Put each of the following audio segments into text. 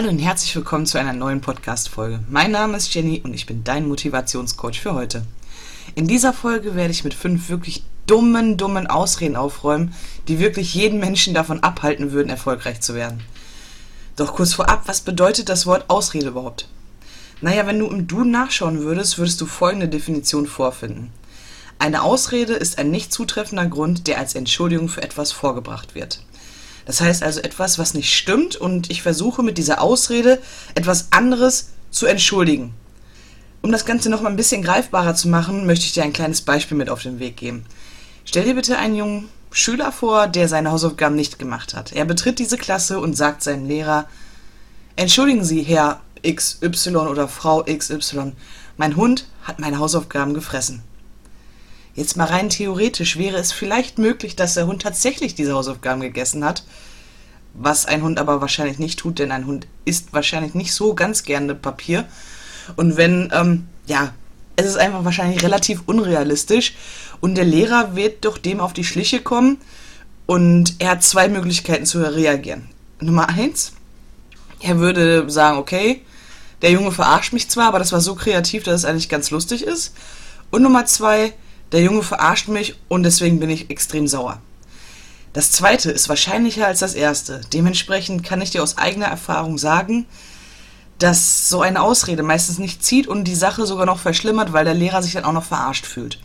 Hallo und herzlich willkommen zu einer neuen Podcast-Folge. Mein Name ist Jenny und ich bin dein Motivationscoach für heute. In dieser Folge werde ich mit fünf wirklich dummen, dummen Ausreden aufräumen, die wirklich jeden Menschen davon abhalten würden, erfolgreich zu werden. Doch kurz vorab, was bedeutet das Wort Ausrede überhaupt? Naja, wenn du im Duden nachschauen würdest, würdest du folgende Definition vorfinden. Eine Ausrede ist ein nicht zutreffender Grund, der als Entschuldigung für etwas vorgebracht wird. Das heißt also etwas, was nicht stimmt und ich versuche mit dieser Ausrede etwas anderes zu entschuldigen. Um das Ganze noch mal ein bisschen greifbarer zu machen, möchte ich dir ein kleines Beispiel mit auf den Weg geben. Stell dir bitte einen jungen Schüler vor, der seine Hausaufgaben nicht gemacht hat. Er betritt diese Klasse und sagt seinem Lehrer, Entschuldigen Sie, Herr XY oder Frau XY, mein Hund hat meine Hausaufgaben gefressen. Jetzt mal rein theoretisch wäre es vielleicht möglich, dass der Hund tatsächlich diese Hausaufgaben gegessen hat, was ein Hund aber wahrscheinlich nicht tut, denn ein Hund isst wahrscheinlich nicht so ganz gerne Papier. Und wenn, ähm, ja, es ist einfach wahrscheinlich relativ unrealistisch und der Lehrer wird doch dem auf die Schliche kommen und er hat zwei Möglichkeiten zu reagieren. Nummer eins, er würde sagen, okay, der Junge verarscht mich zwar, aber das war so kreativ, dass es eigentlich ganz lustig ist. Und Nummer zwei, der Junge verarscht mich und deswegen bin ich extrem sauer. Das zweite ist wahrscheinlicher als das erste. Dementsprechend kann ich dir aus eigener Erfahrung sagen, dass so eine Ausrede meistens nicht zieht und die Sache sogar noch verschlimmert, weil der Lehrer sich dann auch noch verarscht fühlt.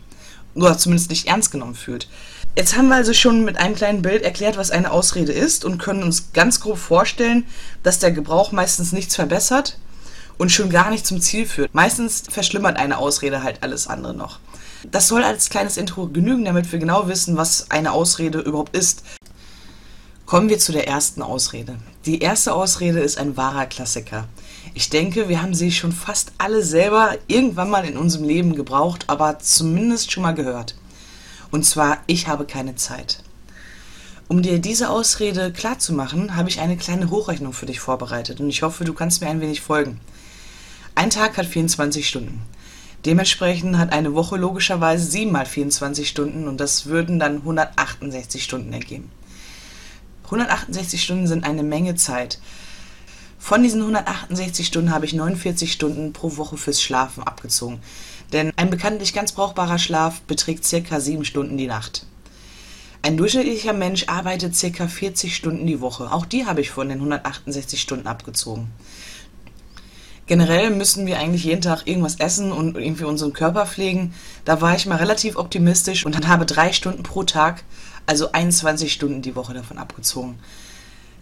Oder zumindest nicht ernst genommen fühlt. Jetzt haben wir also schon mit einem kleinen Bild erklärt, was eine Ausrede ist und können uns ganz grob vorstellen, dass der Gebrauch meistens nichts verbessert und schon gar nicht zum Ziel führt. Meistens verschlimmert eine Ausrede halt alles andere noch. Das soll als kleines Intro genügen, damit wir genau wissen, was eine Ausrede überhaupt ist. Kommen wir zu der ersten Ausrede. Die erste Ausrede ist ein wahrer Klassiker. Ich denke, wir haben sie schon fast alle selber irgendwann mal in unserem Leben gebraucht, aber zumindest schon mal gehört. Und zwar, ich habe keine Zeit. Um dir diese Ausrede klarzumachen, habe ich eine kleine Hochrechnung für dich vorbereitet und ich hoffe, du kannst mir ein wenig folgen. Ein Tag hat 24 Stunden. Dementsprechend hat eine Woche logischerweise 7 mal 24 Stunden und das würden dann 168 Stunden ergeben. 168 Stunden sind eine Menge Zeit. Von diesen 168 Stunden habe ich 49 Stunden pro Woche fürs Schlafen abgezogen. Denn ein bekanntlich ganz brauchbarer Schlaf beträgt circa 7 Stunden die Nacht. Ein durchschnittlicher Mensch arbeitet circa 40 Stunden die Woche. Auch die habe ich von den 168 Stunden abgezogen. Generell müssen wir eigentlich jeden Tag irgendwas essen und irgendwie unseren Körper pflegen. Da war ich mal relativ optimistisch und habe drei Stunden pro Tag, also 21 Stunden die Woche davon abgezogen.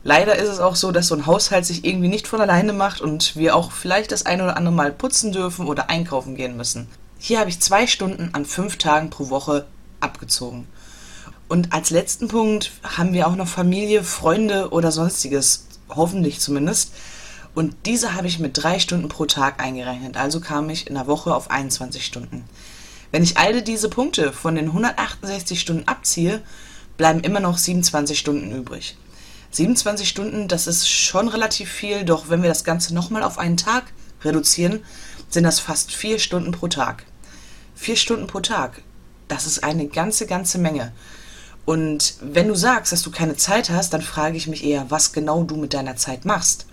Leider ist es auch so, dass so ein Haushalt sich irgendwie nicht von alleine macht und wir auch vielleicht das ein oder andere Mal putzen dürfen oder einkaufen gehen müssen. Hier habe ich zwei Stunden an fünf Tagen pro Woche abgezogen. Und als letzten Punkt haben wir auch noch Familie, Freunde oder sonstiges, hoffentlich zumindest. Und diese habe ich mit drei Stunden pro Tag eingerechnet. Also kam ich in der Woche auf 21 Stunden. Wenn ich alle diese Punkte von den 168 Stunden abziehe, bleiben immer noch 27 Stunden übrig. 27 Stunden, das ist schon relativ viel, doch wenn wir das Ganze nochmal auf einen Tag reduzieren, sind das fast vier Stunden pro Tag. Vier Stunden pro Tag, das ist eine ganze, ganze Menge. Und wenn du sagst, dass du keine Zeit hast, dann frage ich mich eher, was genau du mit deiner Zeit machst.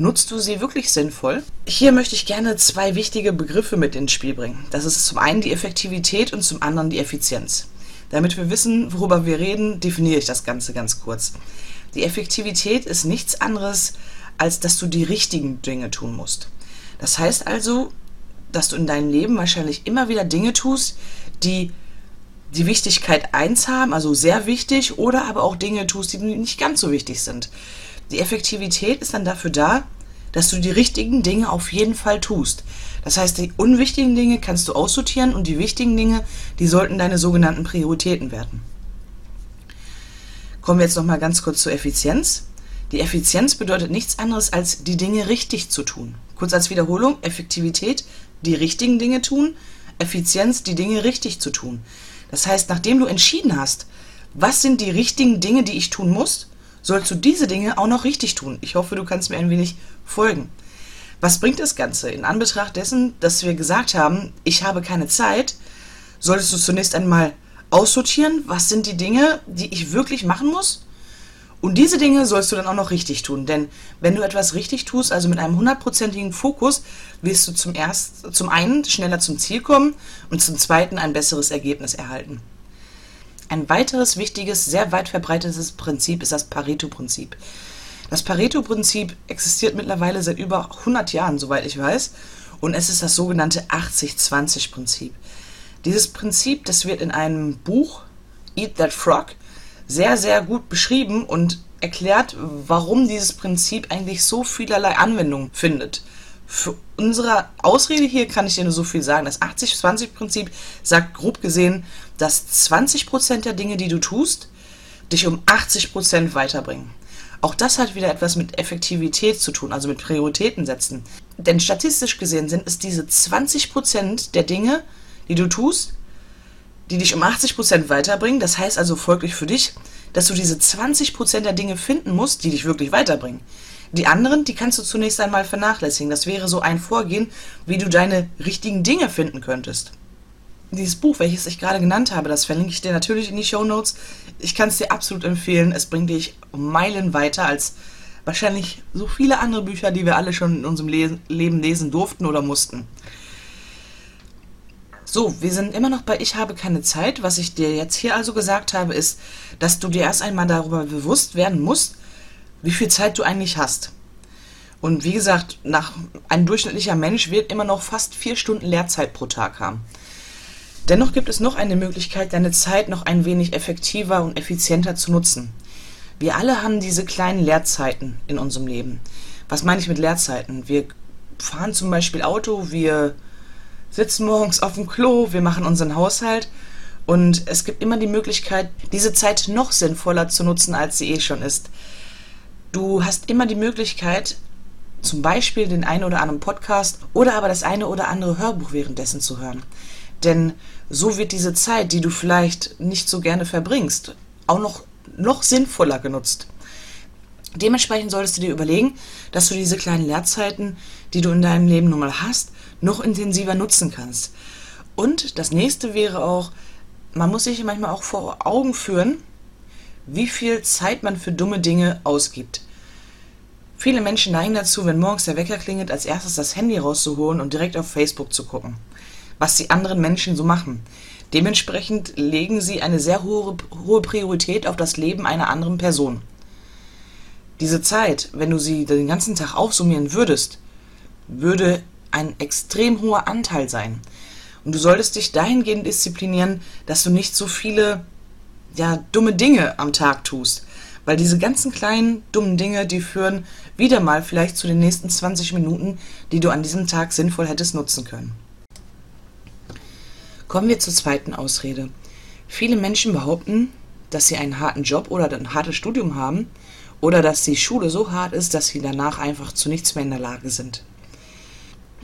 Nutzt du sie wirklich sinnvoll? Hier möchte ich gerne zwei wichtige Begriffe mit ins Spiel bringen. Das ist zum einen die Effektivität und zum anderen die Effizienz. Damit wir wissen, worüber wir reden, definiere ich das Ganze ganz kurz. Die Effektivität ist nichts anderes, als dass du die richtigen Dinge tun musst. Das heißt also, dass du in deinem Leben wahrscheinlich immer wieder Dinge tust, die die Wichtigkeit 1 haben, also sehr wichtig, oder aber auch Dinge tust, die nicht ganz so wichtig sind. Die Effektivität ist dann dafür da, dass du die richtigen Dinge auf jeden Fall tust. Das heißt, die unwichtigen Dinge kannst du aussortieren und die wichtigen Dinge, die sollten deine sogenannten Prioritäten werden. Kommen wir jetzt nochmal ganz kurz zur Effizienz. Die Effizienz bedeutet nichts anderes als die Dinge richtig zu tun. Kurz als Wiederholung, Effektivität, die richtigen Dinge tun, Effizienz, die Dinge richtig zu tun. Das heißt, nachdem du entschieden hast, was sind die richtigen Dinge, die ich tun muss, sollst du diese Dinge auch noch richtig tun. Ich hoffe, du kannst mir ein wenig folgen. Was bringt das Ganze? In Anbetracht dessen, dass wir gesagt haben, ich habe keine Zeit, solltest du zunächst einmal aussortieren, was sind die Dinge, die ich wirklich machen muss Und diese Dinge sollst du dann auch noch richtig tun. Denn wenn du etwas richtig tust, also mit einem hundertprozentigen Fokus, wirst du zum, erst, zum einen schneller zum Ziel kommen und zum zweiten ein besseres Ergebnis erhalten. Ein weiteres wichtiges, sehr weit verbreitetes Prinzip ist das Pareto-Prinzip. Das Pareto-Prinzip existiert mittlerweile seit über 100 Jahren, soweit ich weiß, und es ist das sogenannte 80-20-Prinzip. Dieses Prinzip, das wird in einem Buch, Eat That Frog, sehr, sehr gut beschrieben und erklärt, warum dieses Prinzip eigentlich so vielerlei Anwendung findet. Für unsere Ausrede hier kann ich dir nur so viel sagen. Das 80-20-Prinzip sagt grob gesehen, dass 20% der Dinge, die du tust, dich um 80% weiterbringen. Auch das hat wieder etwas mit Effektivität zu tun, also mit Prioritäten setzen. Denn statistisch gesehen sind es diese 20% der Dinge, die du tust, die dich um 80% weiterbringen. Das heißt also folglich für dich, dass du diese 20% der Dinge finden musst, die dich wirklich weiterbringen. Die anderen, die kannst du zunächst einmal vernachlässigen. Das wäre so ein Vorgehen, wie du deine richtigen Dinge finden könntest. Dieses Buch, welches ich gerade genannt habe, das verlinke ich dir natürlich in die Show Notes. Ich kann es dir absolut empfehlen. Es bringt dich Meilen weiter als wahrscheinlich so viele andere Bücher, die wir alle schon in unserem Le Leben lesen durften oder mussten. So, wir sind immer noch bei Ich habe keine Zeit. Was ich dir jetzt hier also gesagt habe, ist, dass du dir erst einmal darüber bewusst werden musst, wie viel Zeit du eigentlich hast. Und wie gesagt, nach, ein durchschnittlicher Mensch wird immer noch fast vier Stunden Lehrzeit pro Tag haben. Dennoch gibt es noch eine Möglichkeit, deine Zeit noch ein wenig effektiver und effizienter zu nutzen. Wir alle haben diese kleinen Leerzeiten in unserem Leben. Was meine ich mit Leerzeiten? Wir fahren zum Beispiel Auto, wir sitzen morgens auf dem Klo, wir machen unseren Haushalt und es gibt immer die Möglichkeit, diese Zeit noch sinnvoller zu nutzen, als sie eh schon ist. Du hast immer die Möglichkeit, zum Beispiel den einen oder anderen Podcast oder aber das eine oder andere Hörbuch währenddessen zu hören. Denn so wird diese Zeit, die du vielleicht nicht so gerne verbringst, auch noch, noch sinnvoller genutzt. Dementsprechend solltest du dir überlegen, dass du diese kleinen Leerzeiten, die du in deinem Leben nun mal hast, noch intensiver nutzen kannst. Und das nächste wäre auch, man muss sich manchmal auch vor Augen führen, wie viel Zeit man für dumme Dinge ausgibt. Viele Menschen neigen dazu, wenn morgens der Wecker klingelt, als erstes das Handy rauszuholen und direkt auf Facebook zu gucken, was die anderen Menschen so machen. Dementsprechend legen sie eine sehr hohe, hohe Priorität auf das Leben einer anderen Person. Diese Zeit, wenn du sie den ganzen Tag aufsummieren würdest, würde ein extrem hoher Anteil sein. Und du solltest dich dahingehend disziplinieren, dass du nicht so viele ja, dumme Dinge am Tag tust. Weil diese ganzen kleinen dummen Dinge, die führen wieder mal vielleicht zu den nächsten 20 Minuten, die du an diesem Tag sinnvoll hättest nutzen können. Kommen wir zur zweiten Ausrede. Viele Menschen behaupten, dass sie einen harten Job oder ein hartes Studium haben oder dass die Schule so hart ist, dass sie danach einfach zu nichts mehr in der Lage sind.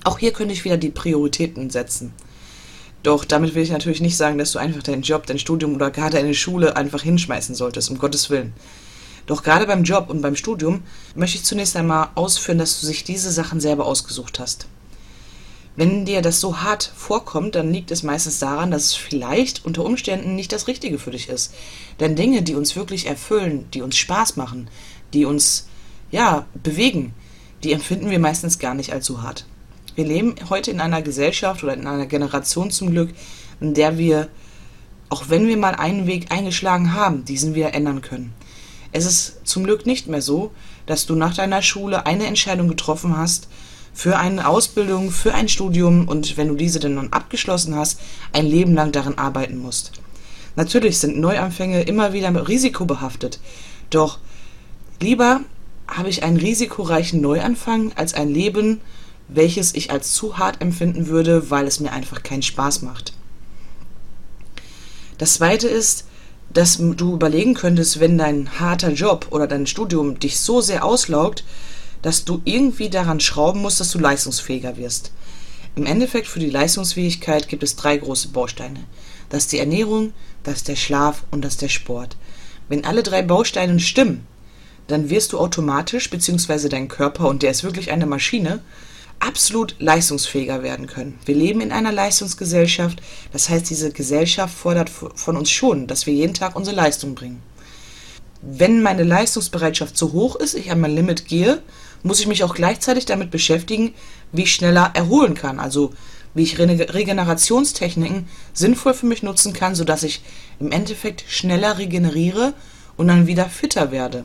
Auch hier könnte ich wieder die Prioritäten setzen. Doch damit will ich natürlich nicht sagen, dass du einfach deinen Job, dein Studium oder gerade deine Schule einfach hinschmeißen solltest, um Gottes Willen. Doch gerade beim Job und beim Studium möchte ich zunächst einmal ausführen, dass du sich diese Sachen selber ausgesucht hast. Wenn dir das so hart vorkommt, dann liegt es meistens daran, dass es vielleicht unter Umständen nicht das Richtige für dich ist. Denn Dinge, die uns wirklich erfüllen, die uns Spaß machen, die uns, ja, bewegen, die empfinden wir meistens gar nicht allzu hart. Wir leben heute in einer Gesellschaft oder in einer Generation zum Glück, in der wir, auch wenn wir mal einen Weg eingeschlagen haben, diesen wieder ändern können. Es ist zum Glück nicht mehr so, dass du nach deiner Schule eine Entscheidung getroffen hast für eine Ausbildung, für ein Studium und wenn du diese dann nun abgeschlossen hast, ein Leben lang daran arbeiten musst. Natürlich sind Neuanfänge immer wieder risikobehaftet, doch lieber habe ich einen risikoreichen Neuanfang als ein Leben, welches ich als zu hart empfinden würde, weil es mir einfach keinen Spaß macht. Das zweite ist, dass du überlegen könntest, wenn dein harter Job oder dein Studium dich so sehr auslaugt, dass du irgendwie daran schrauben musst, dass du leistungsfähiger wirst. Im Endeffekt für die Leistungsfähigkeit gibt es drei große Bausteine. Das ist die Ernährung, das ist der Schlaf und das ist der Sport. Wenn alle drei Bausteine stimmen, dann wirst du automatisch, beziehungsweise dein Körper, und der ist wirklich eine Maschine, absolut leistungsfähiger werden können. Wir leben in einer Leistungsgesellschaft, das heißt, diese Gesellschaft fordert von uns schon, dass wir jeden Tag unsere Leistung bringen. wenn meine Leistungsbereitschaft zu hoch ist, ich an mein Limit gehe, muss ich mich auch gleichzeitig damit beschäftigen, wie ich schneller erholen kann. Also wie ich Regenerationstechniken sinnvoll für mich nutzen kann, sodass ich im Endeffekt schneller regeneriere und dann wieder fitter werde.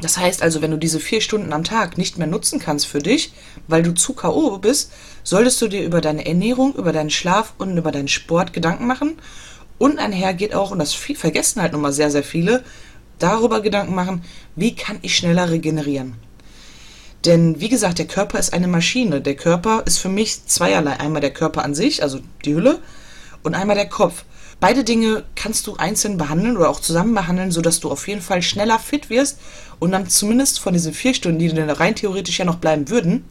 Das heißt also, wenn du diese vier Stunden am Tag nicht mehr nutzen kannst für dich, weil du zu K.O. bist, solltest du dir über deine Ernährung, über deinen Schlaf und über deinen Sport Gedanken machen. Und einher geht auch, und das vergessen halt nochmal sehr, sehr viele, darüber Gedanken machen, wie kann ich schneller regenerieren. Denn wie gesagt, der Körper ist eine Maschine. Der Körper ist für mich zweierlei. Einmal der Körper an sich, also die Hülle, und einmal der Kopf. Beide Dinge kannst du einzeln behandeln oder auch zusammen behandeln, sodass du auf jeden Fall schneller fit wirst und dann zumindest von diesen vier Stunden, die dir rein theoretisch ja noch bleiben würden,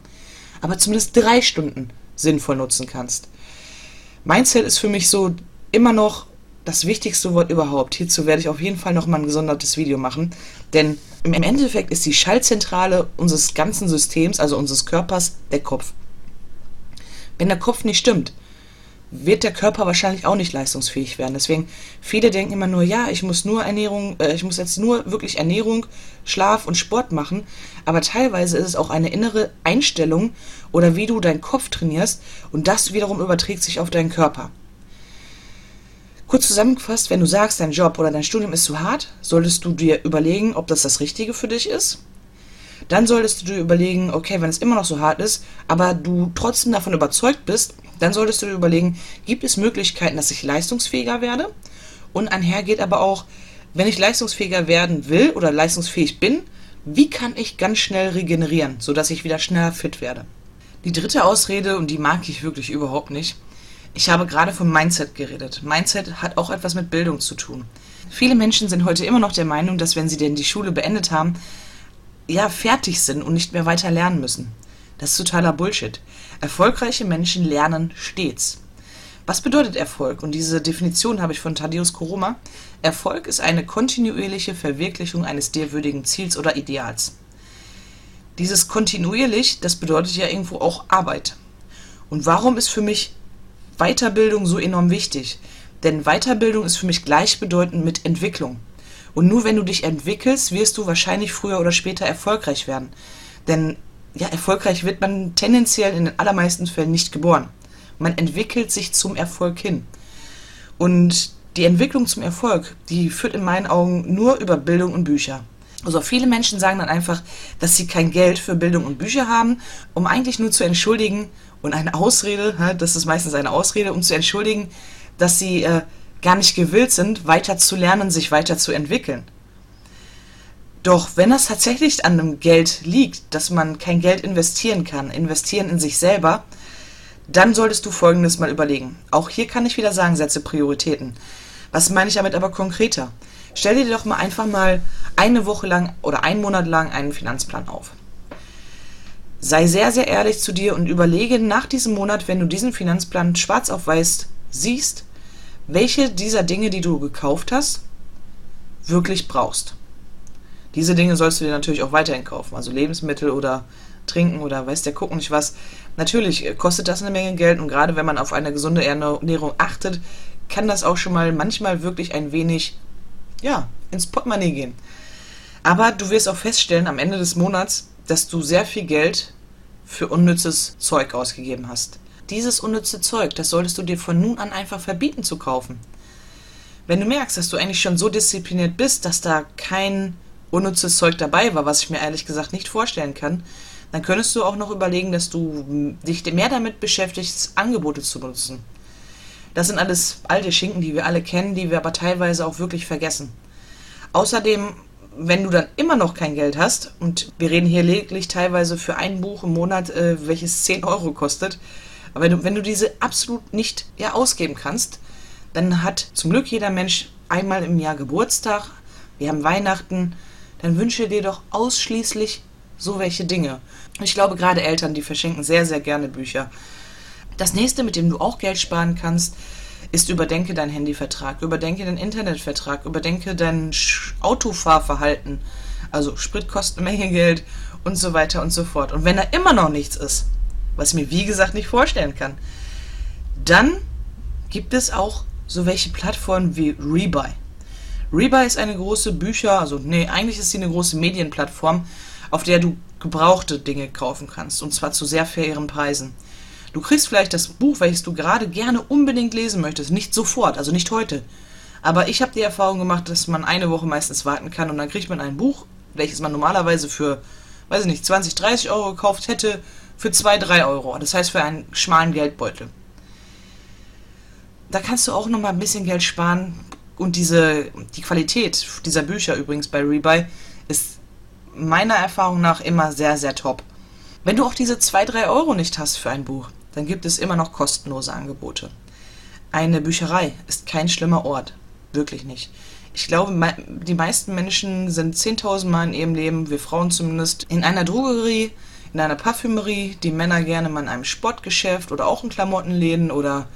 aber zumindest drei Stunden sinnvoll nutzen kannst. Mindset ist für mich so immer noch das wichtigste Wort überhaupt. Hierzu werde ich auf jeden Fall nochmal ein gesondertes Video machen, denn im Endeffekt ist die Schaltzentrale unseres ganzen Systems, also unseres Körpers, der Kopf. Wenn der Kopf nicht stimmt, wird der Körper wahrscheinlich auch nicht leistungsfähig werden. Deswegen, viele denken immer nur, ja, ich muss nur Ernährung, äh, ich muss jetzt nur wirklich Ernährung, Schlaf und Sport machen. Aber teilweise ist es auch eine innere Einstellung oder wie du deinen Kopf trainierst und das wiederum überträgt sich auf deinen Körper. Kurz zusammengefasst, wenn du sagst, dein Job oder dein Studium ist zu hart, solltest du dir überlegen, ob das das Richtige für dich ist dann solltest du dir überlegen, okay, wenn es immer noch so hart ist, aber du trotzdem davon überzeugt bist, dann solltest du dir überlegen, gibt es Möglichkeiten, dass ich leistungsfähiger werde? Und einhergeht aber auch, wenn ich leistungsfähiger werden will oder leistungsfähig bin, wie kann ich ganz schnell regenerieren, sodass ich wieder schneller fit werde? Die dritte Ausrede, und die mag ich wirklich überhaupt nicht, ich habe gerade vom Mindset geredet. Mindset hat auch etwas mit Bildung zu tun. Viele Menschen sind heute immer noch der Meinung, dass wenn sie denn die Schule beendet haben, ja fertig sind und nicht mehr weiter lernen müssen. Das ist totaler Bullshit. Erfolgreiche Menschen lernen stets. Was bedeutet Erfolg? Und diese Definition habe ich von Thaddeus Koroma. Erfolg ist eine kontinuierliche Verwirklichung eines dir würdigen Ziels oder Ideals. Dieses kontinuierlich, das bedeutet ja irgendwo auch Arbeit. Und warum ist für mich Weiterbildung so enorm wichtig? Denn Weiterbildung ist für mich gleichbedeutend mit Entwicklung. Und nur wenn du dich entwickelst, wirst du wahrscheinlich früher oder später erfolgreich werden. Denn ja, erfolgreich wird man tendenziell in den allermeisten Fällen nicht geboren. Man entwickelt sich zum Erfolg hin. Und die Entwicklung zum Erfolg, die führt in meinen Augen nur über Bildung und Bücher. Also viele Menschen sagen dann einfach, dass sie kein Geld für Bildung und Bücher haben, um eigentlich nur zu entschuldigen und eine Ausrede, das ist meistens eine Ausrede, um zu entschuldigen, dass sie äh, gar nicht gewillt sind, weiter zu lernen, sich weiter zu entwickeln. Doch wenn das tatsächlich an einem Geld liegt, dass man kein Geld investieren kann, investieren in sich selber, dann solltest du folgendes mal überlegen. Auch hier kann ich wieder sagen, setze Prioritäten. Was meine ich damit aber konkreter? Stell dir doch mal einfach mal eine Woche lang oder einen Monat lang einen Finanzplan auf. Sei sehr, sehr ehrlich zu dir und überlege nach diesem Monat, wenn du diesen Finanzplan schwarz auf weiß siehst, welche dieser Dinge, die du gekauft hast, wirklich brauchst. Diese Dinge sollst du dir natürlich auch weiterhin kaufen, also Lebensmittel oder Trinken oder weiß der Guck nicht was. Natürlich kostet das eine Menge Geld und gerade wenn man auf eine gesunde Ernährung achtet, kann das auch schon mal manchmal wirklich ein wenig, ja, ins Portemonnaie gehen. Aber du wirst auch feststellen am Ende des Monats, dass du sehr viel Geld für unnützes Zeug ausgegeben hast. Dieses unnütze Zeug, das solltest du dir von nun an einfach verbieten zu kaufen. Wenn du merkst, dass du eigentlich schon so diszipliniert bist, dass da kein unnützes Zeug dabei war, was ich mir ehrlich gesagt nicht vorstellen kann, dann könntest du auch noch überlegen, dass du dich mehr damit beschäftigst, Angebote zu nutzen. Das sind alles alte Schinken, die wir alle kennen, die wir aber teilweise auch wirklich vergessen. Außerdem, wenn du dann immer noch kein Geld hast, und wir reden hier lediglich teilweise für ein Buch im Monat, äh, welches 10 Euro kostet, aber wenn du, wenn du diese absolut nicht ja, ausgeben kannst, dann hat zum Glück jeder Mensch einmal im Jahr Geburtstag, wir haben Weihnachten, dann wünsche dir doch ausschließlich so welche Dinge. Ich glaube, gerade Eltern, die verschenken sehr, sehr gerne Bücher. Das nächste, mit dem du auch Geld sparen kannst, ist überdenke deinen Handyvertrag, überdenke deinen Internetvertrag, überdenke dein Autofahrverhalten, also Spritkosten, Menge Geld und so weiter und so fort. Und wenn da immer noch nichts ist, was ich mir wie gesagt nicht vorstellen kann. Dann gibt es auch so welche Plattformen wie Rebuy. Rebuy ist eine große Bücher, also nee, eigentlich ist sie eine große Medienplattform, auf der du gebrauchte Dinge kaufen kannst und zwar zu sehr fairen Preisen. Du kriegst vielleicht das Buch, welches du gerade gerne unbedingt lesen möchtest, nicht sofort, also nicht heute. Aber ich habe die Erfahrung gemacht, dass man eine Woche meistens warten kann und dann kriegt man ein Buch, welches man normalerweise für, weiß ich nicht, 20, 30 Euro gekauft hätte, für 2, 3 Euro. Das heißt für einen schmalen Geldbeutel. Da kannst du auch nochmal ein bisschen Geld sparen. Und diese, die Qualität dieser Bücher übrigens bei Rebuy ist meiner Erfahrung nach immer sehr, sehr top. Wenn du auch diese 2, 3 Euro nicht hast für ein Buch, dann gibt es immer noch kostenlose Angebote. Eine Bücherei ist kein schlimmer Ort. Wirklich nicht. Ich glaube, die meisten Menschen sind 10.000 Mal in ihrem Leben, wir Frauen zumindest, in einer Drogerie, in einer Parfümerie, die Männer gerne mal in einem Sportgeschäft oder auch in Klamottenläden oder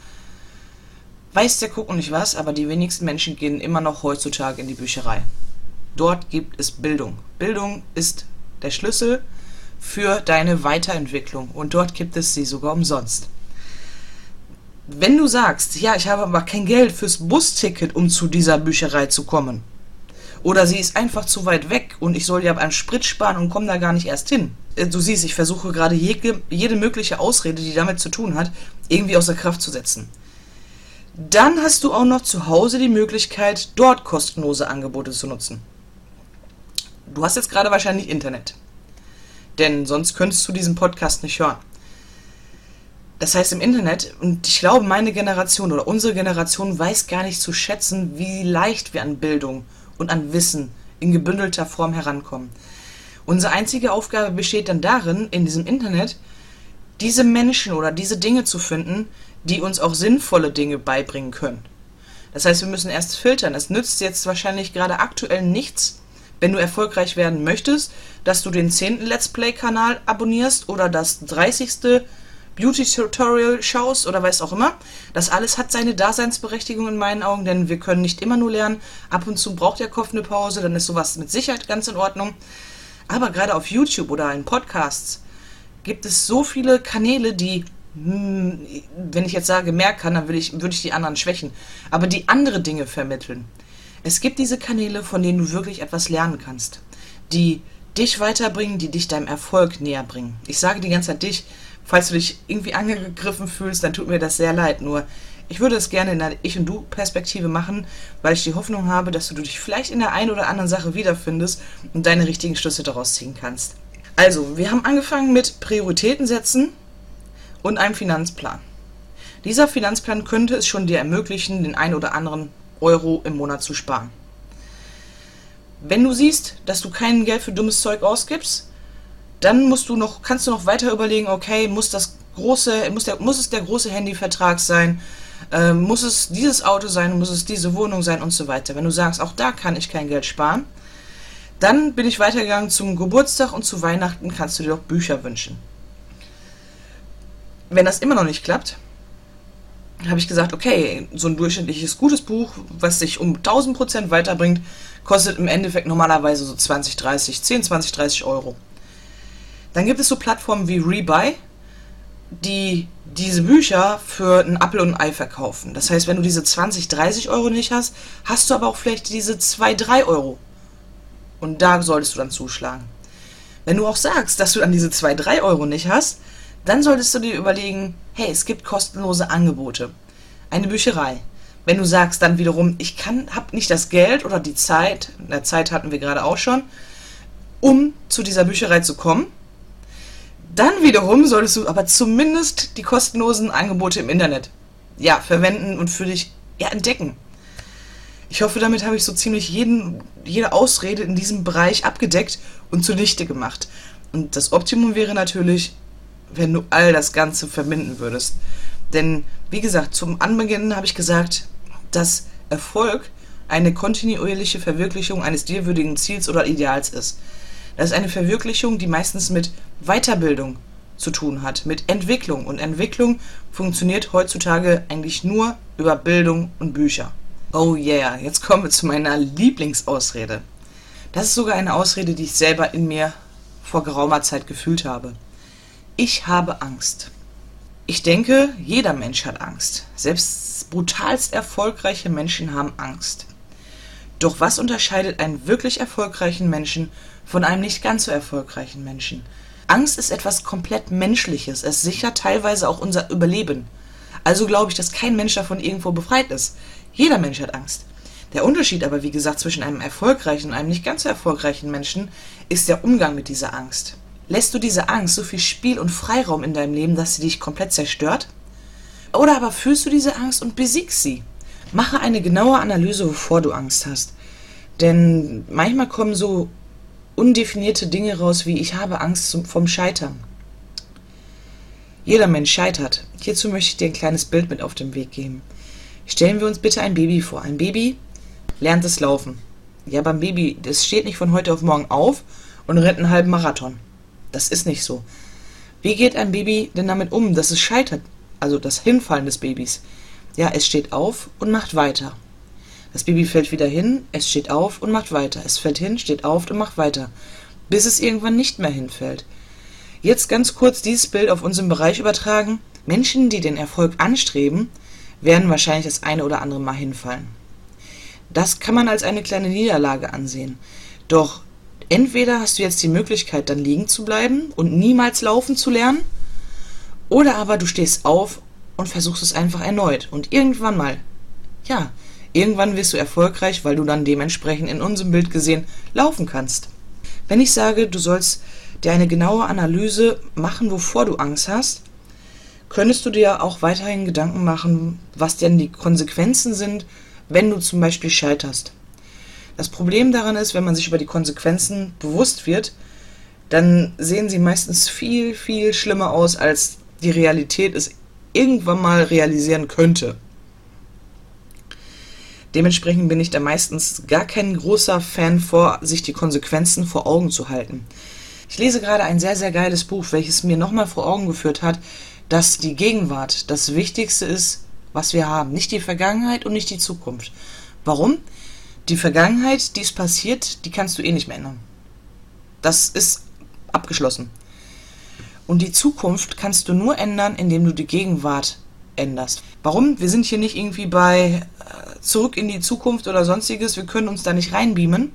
weiß der Kuck und nicht was, aber die wenigsten Menschen gehen immer noch heutzutage in die Bücherei. Dort gibt es Bildung. Bildung ist der Schlüssel für deine Weiterentwicklung und dort gibt es sie sogar umsonst. Wenn du sagst, ja, ich habe aber kein Geld fürs Busticket, um zu dieser Bücherei zu kommen, oder sie ist einfach zu weit weg und ich soll ja beim Sprit sparen und komme da gar nicht erst hin. Äh, du siehst, ich versuche gerade jede, jede mögliche Ausrede, die damit zu tun hat, irgendwie außer Kraft zu setzen. Dann hast du auch noch zu Hause die Möglichkeit, dort kostenlose Angebote zu nutzen. Du hast jetzt gerade wahrscheinlich Internet. Denn sonst könntest du diesen Podcast nicht hören. Das heißt im Internet, und ich glaube, meine Generation oder unsere Generation weiß gar nicht zu schätzen, wie leicht wir an Bildung und an Wissen in gebündelter Form herankommen. Unsere einzige Aufgabe besteht dann darin, in diesem Internet diese Menschen oder diese Dinge zu finden, die uns auch sinnvolle Dinge beibringen können. Das heißt, wir müssen erst filtern. Es nützt jetzt wahrscheinlich gerade aktuell nichts, wenn du erfolgreich werden möchtest, dass du den 10. Let's Play-Kanal abonnierst oder das 30. Beauty-Tutorial schaust oder weiß auch immer. Das alles hat seine Daseinsberechtigung in meinen Augen, denn wir können nicht immer nur lernen. Ab und zu braucht der Kopf eine Pause, dann ist sowas mit Sicherheit ganz in Ordnung. Aber gerade auf YouTube oder in Podcasts gibt es so viele Kanäle, die, wenn ich jetzt sage, mehr kann, dann würde ich, würde ich die anderen schwächen. Aber die andere Dinge vermitteln. Es gibt diese Kanäle, von denen du wirklich etwas lernen kannst. Die dich weiterbringen, die dich deinem Erfolg näher bringen. Ich sage die ganze Zeit dich, Falls du dich irgendwie angegriffen fühlst, dann tut mir das sehr leid. Nur ich würde es gerne in der Ich- und Du-Perspektive machen, weil ich die Hoffnung habe, dass du dich vielleicht in der einen oder anderen Sache wiederfindest und deine richtigen Schlüsse daraus ziehen kannst. Also, wir haben angefangen mit Prioritäten setzen und einem Finanzplan. Dieser Finanzplan könnte es schon dir ermöglichen, den einen oder anderen Euro im Monat zu sparen. Wenn du siehst, dass du kein Geld für dummes Zeug ausgibst, dann musst du noch, kannst du noch weiter überlegen, okay, muss das große, muss, der, muss es der große Handyvertrag sein, äh, muss es dieses Auto sein, muss es diese Wohnung sein und so weiter. Wenn du sagst, auch da kann ich kein Geld sparen, dann bin ich weitergegangen zum Geburtstag und zu Weihnachten kannst du dir doch Bücher wünschen. Wenn das immer noch nicht klappt, habe ich gesagt, okay, so ein durchschnittliches gutes Buch, was sich um 1000% weiterbringt, kostet im Endeffekt normalerweise so 20, 30, 10, 20, 30 Euro. Dann gibt es so Plattformen wie Rebuy, die diese Bücher für ein Apfel und ein Ei verkaufen. Das heißt, wenn du diese 20, 30 Euro nicht hast, hast du aber auch vielleicht diese 2, 3 Euro. Und da solltest du dann zuschlagen. Wenn du auch sagst, dass du dann diese 2, 3 Euro nicht hast, dann solltest du dir überlegen, hey, es gibt kostenlose Angebote. Eine Bücherei. Wenn du sagst dann wiederum, ich kann, habe nicht das Geld oder die Zeit, in der Zeit hatten wir gerade auch schon, um zu dieser Bücherei zu kommen, dann wiederum solltest du aber zumindest die kostenlosen Angebote im Internet ja, verwenden und für dich ja, entdecken. Ich hoffe, damit habe ich so ziemlich jeden, jede Ausrede in diesem Bereich abgedeckt und zunichte gemacht. Und das Optimum wäre natürlich, wenn du all das Ganze verbinden würdest. Denn, wie gesagt, zum Anbeginn habe ich gesagt, dass Erfolg eine kontinuierliche Verwirklichung eines dir würdigen Ziels oder Ideals ist. Das ist eine Verwirklichung, die meistens mit Weiterbildung zu tun hat, mit Entwicklung. Und Entwicklung funktioniert heutzutage eigentlich nur über Bildung und Bücher. Oh yeah, jetzt kommen wir zu meiner Lieblingsausrede. Das ist sogar eine Ausrede, die ich selber in mir vor geraumer Zeit gefühlt habe. Ich habe Angst. Ich denke, jeder Mensch hat Angst. Selbst brutalst erfolgreiche Menschen haben Angst. Doch was unterscheidet einen wirklich erfolgreichen Menschen von einem nicht ganz so erfolgreichen Menschen? Angst ist etwas komplett Menschliches. Es sichert teilweise auch unser Überleben. Also glaube ich, dass kein Mensch davon irgendwo befreit ist. Jeder Mensch hat Angst. Der Unterschied aber, wie gesagt, zwischen einem erfolgreichen und einem nicht ganz so erfolgreichen Menschen ist der Umgang mit dieser Angst. Lässt du diese Angst so viel Spiel und Freiraum in deinem Leben, dass sie dich komplett zerstört? Oder aber fühlst du diese Angst und besiegst sie? Mache eine genaue Analyse, wovor du Angst hast. Denn manchmal kommen so undefinierte Dinge raus wie ich habe Angst vom Scheitern. Jeder Mensch scheitert. Hierzu möchte ich dir ein kleines Bild mit auf den Weg geben. Stellen wir uns bitte ein Baby vor. Ein Baby lernt es laufen. Ja, beim Baby, das steht nicht von heute auf morgen auf und rennt einen halben Marathon. Das ist nicht so. Wie geht ein Baby denn damit um, dass es scheitert? Also das Hinfallen des Babys. Ja, es steht auf und macht weiter. Das Baby fällt wieder hin, es steht auf und macht weiter. Es fällt hin, steht auf und macht weiter. Bis es irgendwann nicht mehr hinfällt. Jetzt ganz kurz dieses Bild auf unseren Bereich übertragen. Menschen, die den Erfolg anstreben, werden wahrscheinlich das eine oder andere Mal hinfallen. Das kann man als eine kleine Niederlage ansehen. Doch entweder hast du jetzt die Möglichkeit, dann liegen zu bleiben und niemals laufen zu lernen, oder aber du stehst auf und versuchst es einfach erneut. Und irgendwann mal, ja, irgendwann wirst du erfolgreich, weil du dann dementsprechend in unserem Bild gesehen laufen kannst. Wenn ich sage, du sollst dir eine genaue Analyse machen, wovor du Angst hast, könntest du dir auch weiterhin Gedanken machen, was denn die Konsequenzen sind, wenn du zum Beispiel scheiterst. Das Problem daran ist, wenn man sich über die Konsequenzen bewusst wird, dann sehen sie meistens viel, viel schlimmer aus, als die Realität es irgendwann mal realisieren könnte. Dementsprechend bin ich da meistens gar kein großer Fan vor, sich die Konsequenzen vor Augen zu halten. Ich lese gerade ein sehr, sehr geiles Buch, welches mir nochmal vor Augen geführt hat, dass die Gegenwart das Wichtigste ist, was wir haben. Nicht die Vergangenheit und nicht die Zukunft. Warum? Die Vergangenheit, die ist passiert, die kannst du eh nicht mehr ändern. Das ist abgeschlossen. Und die Zukunft kannst du nur ändern, indem du die Gegenwart änderst. Warum? Wir sind hier nicht irgendwie bei äh, zurück in die Zukunft oder sonstiges. Wir können uns da nicht reinbeamen.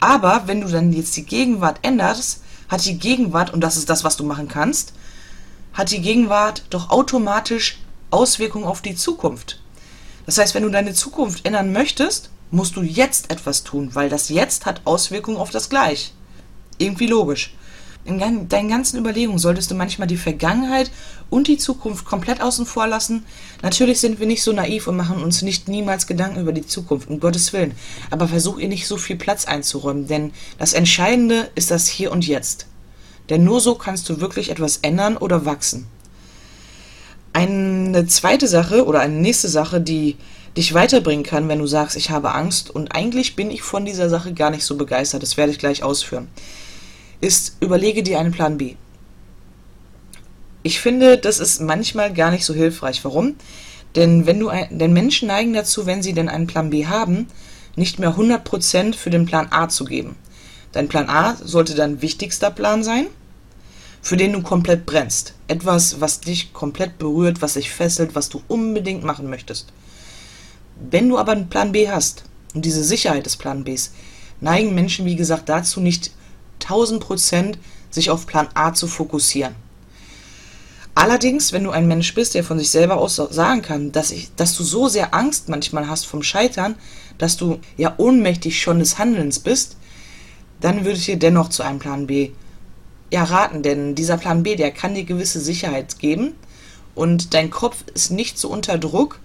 Aber wenn du dann jetzt die Gegenwart änderst, hat die Gegenwart, und das ist das, was du machen kannst, hat die Gegenwart doch automatisch Auswirkungen auf die Zukunft. Das heißt, wenn du deine Zukunft ändern möchtest, musst du jetzt etwas tun, weil das Jetzt hat Auswirkungen auf das Gleich. Irgendwie logisch. In deinen ganzen Überlegungen solltest du manchmal die Vergangenheit und die Zukunft komplett außen vor lassen. Natürlich sind wir nicht so naiv und machen uns nicht niemals Gedanken über die Zukunft, um Gottes Willen. Aber versuch ihr nicht so viel Platz einzuräumen, denn das Entscheidende ist das Hier und Jetzt. Denn nur so kannst du wirklich etwas ändern oder wachsen. Eine zweite Sache oder eine nächste Sache, die dich weiterbringen kann, wenn du sagst, ich habe Angst und eigentlich bin ich von dieser Sache gar nicht so begeistert, das werde ich gleich ausführen ist, überlege dir einen Plan B. Ich finde, das ist manchmal gar nicht so hilfreich. Warum? Denn wenn du ein, denn Menschen neigen dazu, wenn sie denn einen Plan B haben, nicht mehr 100% für den Plan A zu geben. Dein Plan A sollte dein wichtigster Plan sein, für den du komplett brennst. Etwas, was dich komplett berührt, was dich fesselt, was du unbedingt machen möchtest. Wenn du aber einen Plan B hast und diese Sicherheit des Plan Bs, neigen Menschen, wie gesagt, dazu nicht 1000 Prozent sich auf Plan A zu fokussieren. Allerdings, wenn du ein Mensch bist, der von sich selber aus sagen kann, dass, ich, dass du so sehr Angst manchmal hast vom Scheitern, dass du ja ohnmächtig schon des Handelns bist, dann würde ich dir dennoch zu einem Plan B ja, raten, denn dieser Plan B, der kann dir gewisse Sicherheit geben und dein Kopf ist nicht so unter Druck,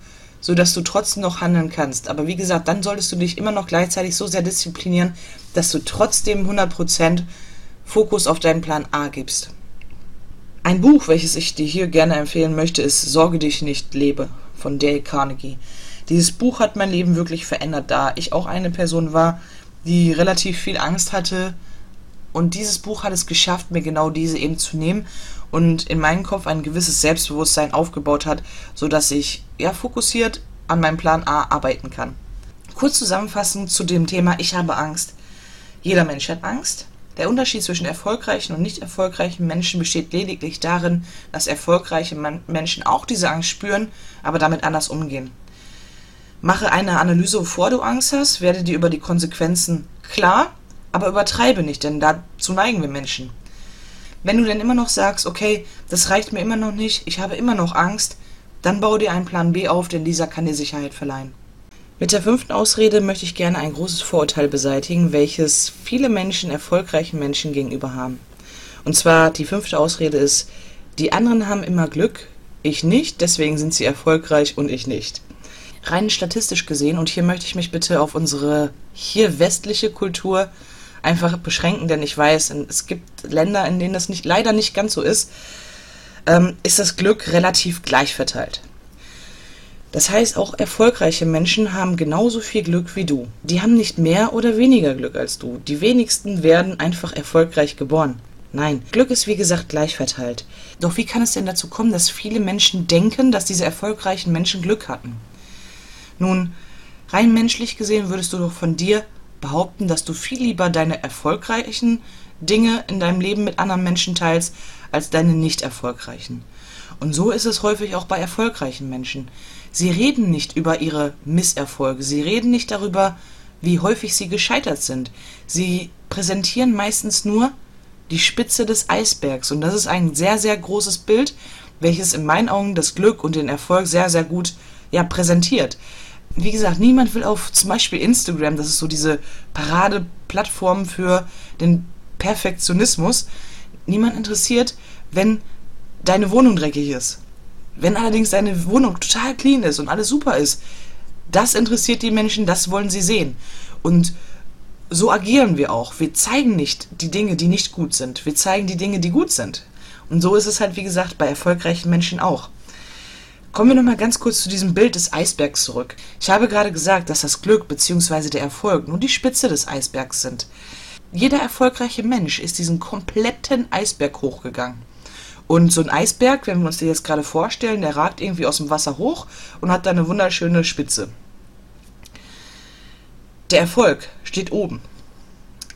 sodass du trotzdem noch handeln kannst. Aber wie gesagt, dann solltest du dich immer noch gleichzeitig so sehr disziplinieren, dass du trotzdem 100% Fokus auf deinen Plan A gibst. Ein Buch, welches ich dir hier gerne empfehlen möchte, ist Sorge dich nicht, lebe von Dale Carnegie. Dieses Buch hat mein Leben wirklich verändert, da ich auch eine Person war, die relativ viel Angst hatte. Und dieses Buch hat es geschafft, mir genau diese eben zu nehmen und in meinem Kopf ein gewisses Selbstbewusstsein aufgebaut hat, sodass ich ja fokussiert an meinem Plan A arbeiten kann. Kurz zusammenfassend zu dem Thema Ich habe Angst. Jeder Mensch hat Angst. Der Unterschied zwischen erfolgreichen und nicht erfolgreichen Menschen besteht lediglich darin, dass erfolgreiche Menschen auch diese Angst spüren, aber damit anders umgehen. Mache eine Analyse, bevor du Angst hast, werde dir über die Konsequenzen klar, aber übertreibe nicht, denn dazu neigen wir Menschen. Wenn du dann immer noch sagst, okay, das reicht mir immer noch nicht, ich habe immer noch Angst, dann baue dir einen Plan B auf, denn dieser kann dir Sicherheit verleihen. Mit der fünften Ausrede möchte ich gerne ein großes Vorurteil beseitigen, welches viele Menschen, erfolgreichen Menschen gegenüber haben. Und zwar die fünfte Ausrede ist, die anderen haben immer Glück, ich nicht, deswegen sind sie erfolgreich und ich nicht. Rein statistisch gesehen, und hier möchte ich mich bitte auf unsere hier westliche Kultur einfach beschränken, denn ich weiß, es gibt Länder, in denen das nicht, leider nicht ganz so ist, ähm, ist das Glück relativ gleich verteilt. Das heißt, auch erfolgreiche Menschen haben genauso viel Glück wie du. Die haben nicht mehr oder weniger Glück als du. Die wenigsten werden einfach erfolgreich geboren. Nein, Glück ist wie gesagt gleich verteilt. Doch wie kann es denn dazu kommen, dass viele Menschen denken, dass diese erfolgreichen Menschen Glück hatten? Nun, rein menschlich gesehen würdest du doch von dir behaupten, dass du viel lieber deine erfolgreichen Dinge in deinem Leben mit anderen Menschen teilst, als deine nicht erfolgreichen. Und so ist es häufig auch bei erfolgreichen Menschen. Sie reden nicht über ihre Misserfolge, sie reden nicht darüber, wie häufig sie gescheitert sind. Sie präsentieren meistens nur die Spitze des Eisbergs. Und das ist ein sehr, sehr großes Bild, welches in meinen Augen das Glück und den Erfolg sehr, sehr gut ja, präsentiert. Wie gesagt, niemand will auf zum Beispiel Instagram, das ist so diese Paradeplattform für den Perfektionismus, niemand interessiert, wenn deine Wohnung dreckig ist. Wenn allerdings deine Wohnung total clean ist und alles super ist, das interessiert die Menschen, das wollen sie sehen. Und so agieren wir auch. Wir zeigen nicht die Dinge, die nicht gut sind. Wir zeigen die Dinge, die gut sind. Und so ist es halt, wie gesagt, bei erfolgreichen Menschen auch. Kommen wir nochmal ganz kurz zu diesem Bild des Eisbergs zurück. Ich habe gerade gesagt, dass das Glück bzw. der Erfolg nur die Spitze des Eisbergs sind. Jeder erfolgreiche Mensch ist diesen kompletten Eisberg hochgegangen. Und so ein Eisberg, wenn wir uns den jetzt gerade vorstellen, der ragt irgendwie aus dem Wasser hoch und hat da eine wunderschöne Spitze. Der Erfolg steht oben.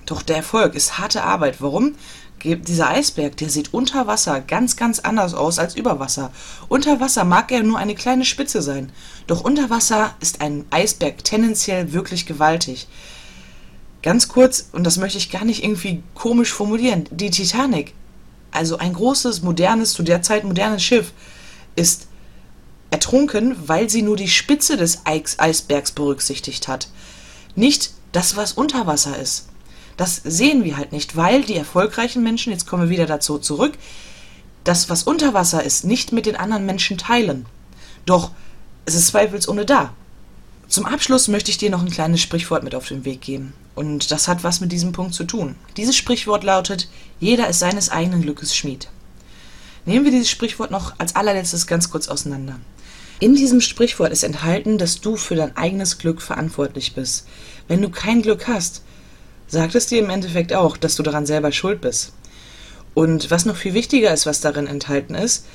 Doch der Erfolg ist harte Arbeit. Warum? Dieser Eisberg, der sieht unter Wasser ganz, ganz anders aus als über Wasser. Unter Wasser mag er nur eine kleine Spitze sein. Doch unter Wasser ist ein Eisberg tendenziell wirklich gewaltig. Ganz kurz, und das möchte ich gar nicht irgendwie komisch formulieren, die Titanic, also ein großes, modernes, zu der Zeit modernes Schiff, ist ertrunken, weil sie nur die Spitze des Eisbergs berücksichtigt hat nicht das, was unter Wasser ist. Das sehen wir halt nicht, weil die erfolgreichen Menschen, jetzt kommen wir wieder dazu zurück, das, was unter Wasser ist, nicht mit den anderen Menschen teilen. Doch es ist zweifelsohne da. Zum Abschluss möchte ich dir noch ein kleines Sprichwort mit auf den Weg geben. Und das hat was mit diesem Punkt zu tun. Dieses Sprichwort lautet, jeder ist seines eigenen Glückes Schmied. Nehmen wir dieses Sprichwort noch als allerletztes ganz kurz auseinander. In diesem Sprichwort ist enthalten, dass du für dein eigenes Glück verantwortlich bist. Wenn du kein Glück hast, sagt es dir im Endeffekt auch, dass du daran selber schuld bist. Und was noch viel wichtiger ist, was darin enthalten ist,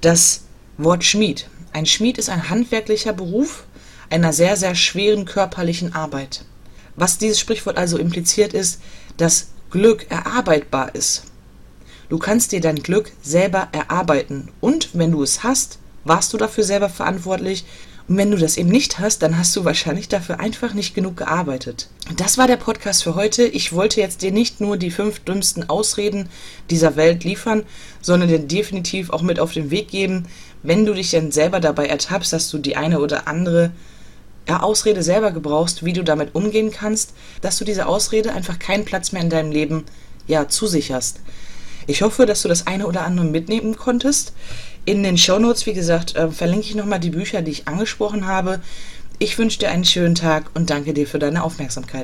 das Wort Schmied. Ein Schmied ist ein handwerklicher Beruf einer sehr, sehr schweren körperlichen Arbeit. Was dieses Sprichwort also impliziert ist, dass Glück erarbeitbar ist. Du kannst dir dein Glück selber erarbeiten und wenn du es hast, warst du dafür selber verantwortlich. Und wenn du das eben nicht hast, dann hast du wahrscheinlich dafür einfach nicht genug gearbeitet. Das war der Podcast für heute. Ich wollte jetzt dir nicht nur die fünf dümmsten Ausreden dieser Welt liefern, sondern dir definitiv auch mit auf den Weg geben, wenn du dich dann selber dabei ertappst, dass du die eine oder andere Ausrede selber gebrauchst, wie du damit umgehen kannst, dass du diese Ausrede einfach keinen Platz mehr in deinem Leben ja, zusicherst. Ich hoffe, dass du das eine oder andere mitnehmen konntest. In den Shownotes, wie gesagt, äh, verlinke ich nochmal die Bücher, die ich angesprochen habe. Ich wünsche dir einen schönen Tag und danke dir für deine Aufmerksamkeit.